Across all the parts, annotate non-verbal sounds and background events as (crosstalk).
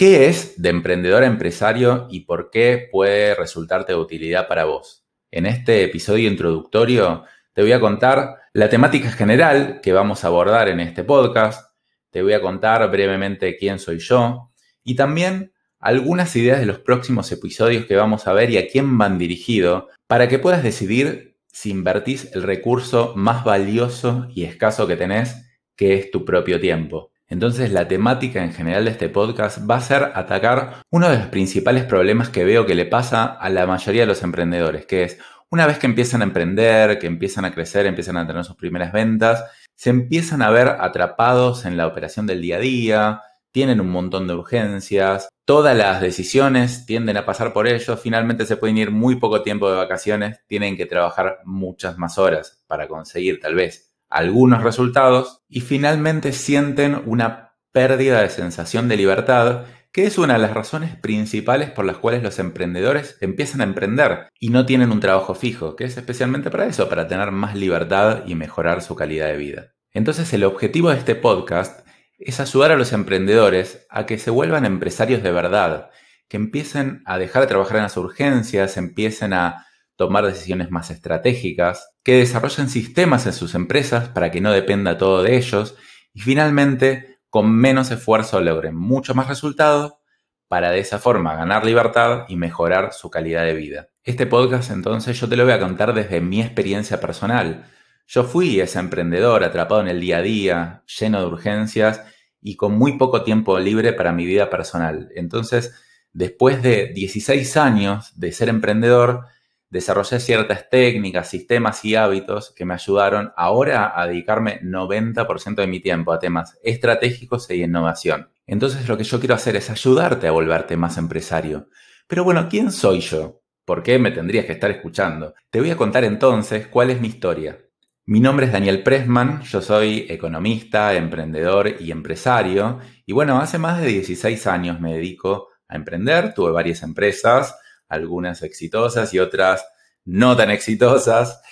¿Qué es de emprendedor a empresario y por qué puede resultarte de utilidad para vos? En este episodio introductorio te voy a contar la temática general que vamos a abordar en este podcast, te voy a contar brevemente quién soy yo y también algunas ideas de los próximos episodios que vamos a ver y a quién van dirigidos para que puedas decidir si invertís el recurso más valioso y escaso que tenés, que es tu propio tiempo. Entonces la temática en general de este podcast va a ser atacar uno de los principales problemas que veo que le pasa a la mayoría de los emprendedores, que es una vez que empiezan a emprender, que empiezan a crecer, empiezan a tener sus primeras ventas, se empiezan a ver atrapados en la operación del día a día, tienen un montón de urgencias, todas las decisiones tienden a pasar por ellos, finalmente se pueden ir muy poco tiempo de vacaciones, tienen que trabajar muchas más horas para conseguir tal vez algunos resultados y finalmente sienten una pérdida de sensación de libertad, que es una de las razones principales por las cuales los emprendedores empiezan a emprender y no tienen un trabajo fijo, que es especialmente para eso, para tener más libertad y mejorar su calidad de vida. Entonces el objetivo de este podcast es ayudar a los emprendedores a que se vuelvan empresarios de verdad, que empiecen a dejar de trabajar en las urgencias, empiecen a tomar decisiones más estratégicas, que desarrollen sistemas en sus empresas para que no dependa todo de ellos y finalmente con menos esfuerzo logren mucho más resultados para de esa forma ganar libertad y mejorar su calidad de vida. Este podcast entonces yo te lo voy a contar desde mi experiencia personal. Yo fui ese emprendedor atrapado en el día a día, lleno de urgencias y con muy poco tiempo libre para mi vida personal. Entonces, después de 16 años de ser emprendedor, desarrollé ciertas técnicas, sistemas y hábitos que me ayudaron ahora a dedicarme 90% de mi tiempo a temas estratégicos e innovación. Entonces lo que yo quiero hacer es ayudarte a volverte más empresario. Pero bueno, ¿quién soy yo? ¿Por qué me tendrías que estar escuchando? Te voy a contar entonces cuál es mi historia. Mi nombre es Daniel Pressman, yo soy economista, emprendedor y empresario. Y bueno, hace más de 16 años me dedico a emprender, tuve varias empresas, algunas exitosas y otras no tan exitosas.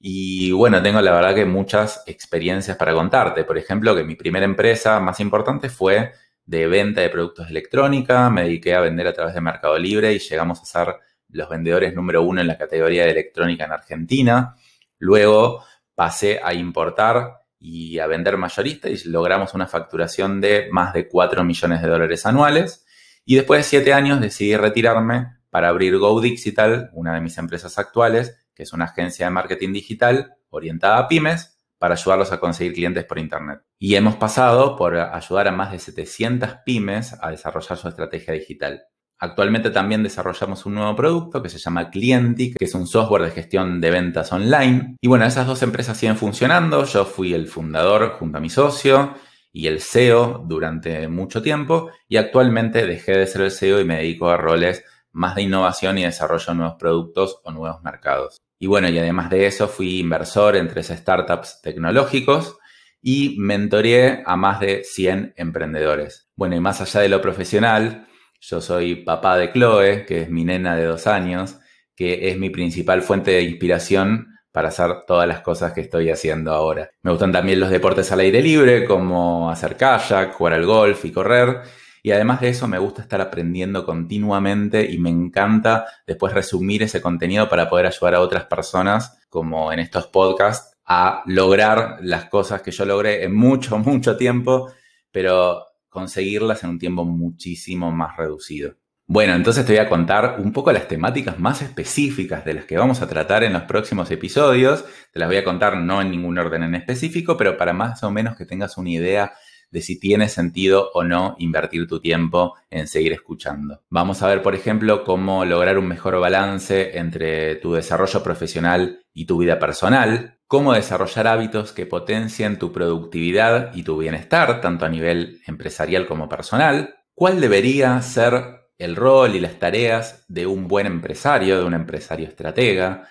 Y bueno, tengo la verdad que muchas experiencias para contarte. Por ejemplo, que mi primera empresa más importante fue de venta de productos electrónica. Me dediqué a vender a través de Mercado Libre y llegamos a ser los vendedores número uno en la categoría de electrónica en Argentina. Luego pasé a importar y a vender mayorista y logramos una facturación de más de 4 millones de dólares anuales. Y después de 7 años decidí retirarme para abrir Go Digital, una de mis empresas actuales, que es una agencia de marketing digital orientada a pymes para ayudarlos a conseguir clientes por Internet. Y hemos pasado por ayudar a más de 700 pymes a desarrollar su estrategia digital. Actualmente también desarrollamos un nuevo producto que se llama Clientic, que es un software de gestión de ventas online. Y bueno, esas dos empresas siguen funcionando. Yo fui el fundador junto a mi socio y el CEO durante mucho tiempo y actualmente dejé de ser el CEO y me dedico a roles más de innovación y desarrollo de nuevos productos o nuevos mercados. Y bueno, y además de eso fui inversor en tres startups tecnológicos y mentoreé a más de 100 emprendedores. Bueno, y más allá de lo profesional, yo soy papá de Chloe, que es mi nena de dos años, que es mi principal fuente de inspiración para hacer todas las cosas que estoy haciendo ahora. Me gustan también los deportes al aire libre, como hacer kayak, jugar al golf y correr. Y además de eso me gusta estar aprendiendo continuamente y me encanta después resumir ese contenido para poder ayudar a otras personas, como en estos podcasts, a lograr las cosas que yo logré en mucho, (laughs) mucho tiempo, pero conseguirlas en un tiempo muchísimo más reducido. Bueno, entonces te voy a contar un poco las temáticas más específicas de las que vamos a tratar en los próximos episodios. Te las voy a contar no en ningún orden en específico, pero para más o menos que tengas una idea de si tiene sentido o no invertir tu tiempo en seguir escuchando. Vamos a ver, por ejemplo, cómo lograr un mejor balance entre tu desarrollo profesional y tu vida personal, cómo desarrollar hábitos que potencien tu productividad y tu bienestar, tanto a nivel empresarial como personal, cuál debería ser el rol y las tareas de un buen empresario, de un empresario estratega,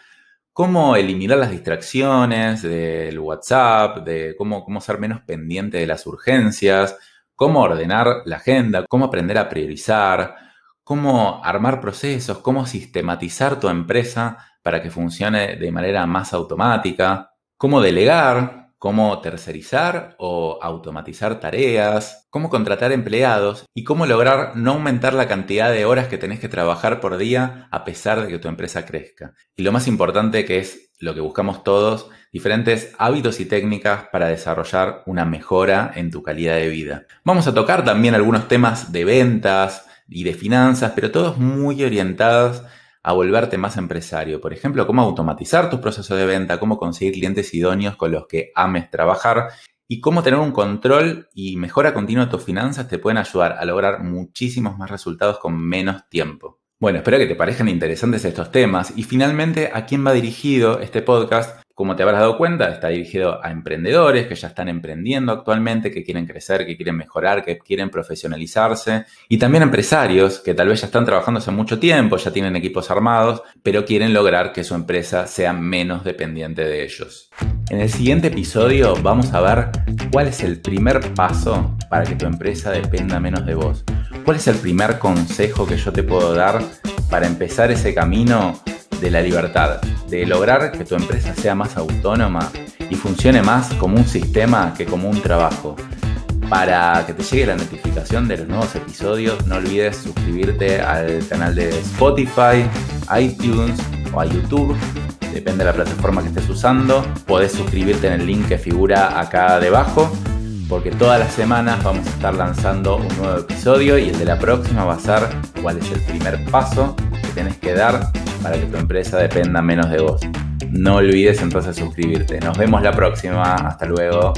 cómo eliminar las distracciones del WhatsApp, de cómo, cómo ser menos pendiente de las urgencias, cómo ordenar la agenda, cómo aprender a priorizar, cómo armar procesos, cómo sistematizar tu empresa para que funcione de manera más automática, cómo delegar, cómo tercerizar o automatizar tareas, cómo contratar empleados y cómo lograr no aumentar la cantidad de horas que tenés que trabajar por día a pesar de que tu empresa crezca. Y lo más importante que es lo que buscamos todos, diferentes hábitos y técnicas para desarrollar una mejora en tu calidad de vida. Vamos a tocar también algunos temas de ventas y de finanzas, pero todos muy orientados a volverte más empresario. Por ejemplo, cómo automatizar tus procesos de venta, cómo conseguir clientes idóneos con los que ames trabajar y cómo tener un control y mejora continua de tus finanzas te pueden ayudar a lograr muchísimos más resultados con menos tiempo. Bueno, espero que te parezcan interesantes estos temas. Y finalmente a quién va dirigido este podcast como te habrás dado cuenta, está dirigido a emprendedores que ya están emprendiendo actualmente, que quieren crecer, que quieren mejorar, que quieren profesionalizarse. Y también empresarios que tal vez ya están trabajando hace mucho tiempo, ya tienen equipos armados, pero quieren lograr que su empresa sea menos dependiente de ellos. En el siguiente episodio vamos a ver cuál es el primer paso para que tu empresa dependa menos de vos. ¿Cuál es el primer consejo que yo te puedo dar para empezar ese camino de la libertad, de lograr que tu empresa sea más autónoma y funcione más como un sistema que como un trabajo. Para que te llegue la notificación de los nuevos episodios, no olvides suscribirte al canal de Spotify, iTunes o a YouTube. Depende de la plataforma que estés usando. Podés suscribirte en el link que figura acá debajo porque todas las semanas vamos a estar lanzando un nuevo episodio y el de la próxima va a ser cuál es el primer paso que tenés que dar para que tu empresa dependa menos de vos. No olvides entonces suscribirte. Nos vemos la próxima. Hasta luego.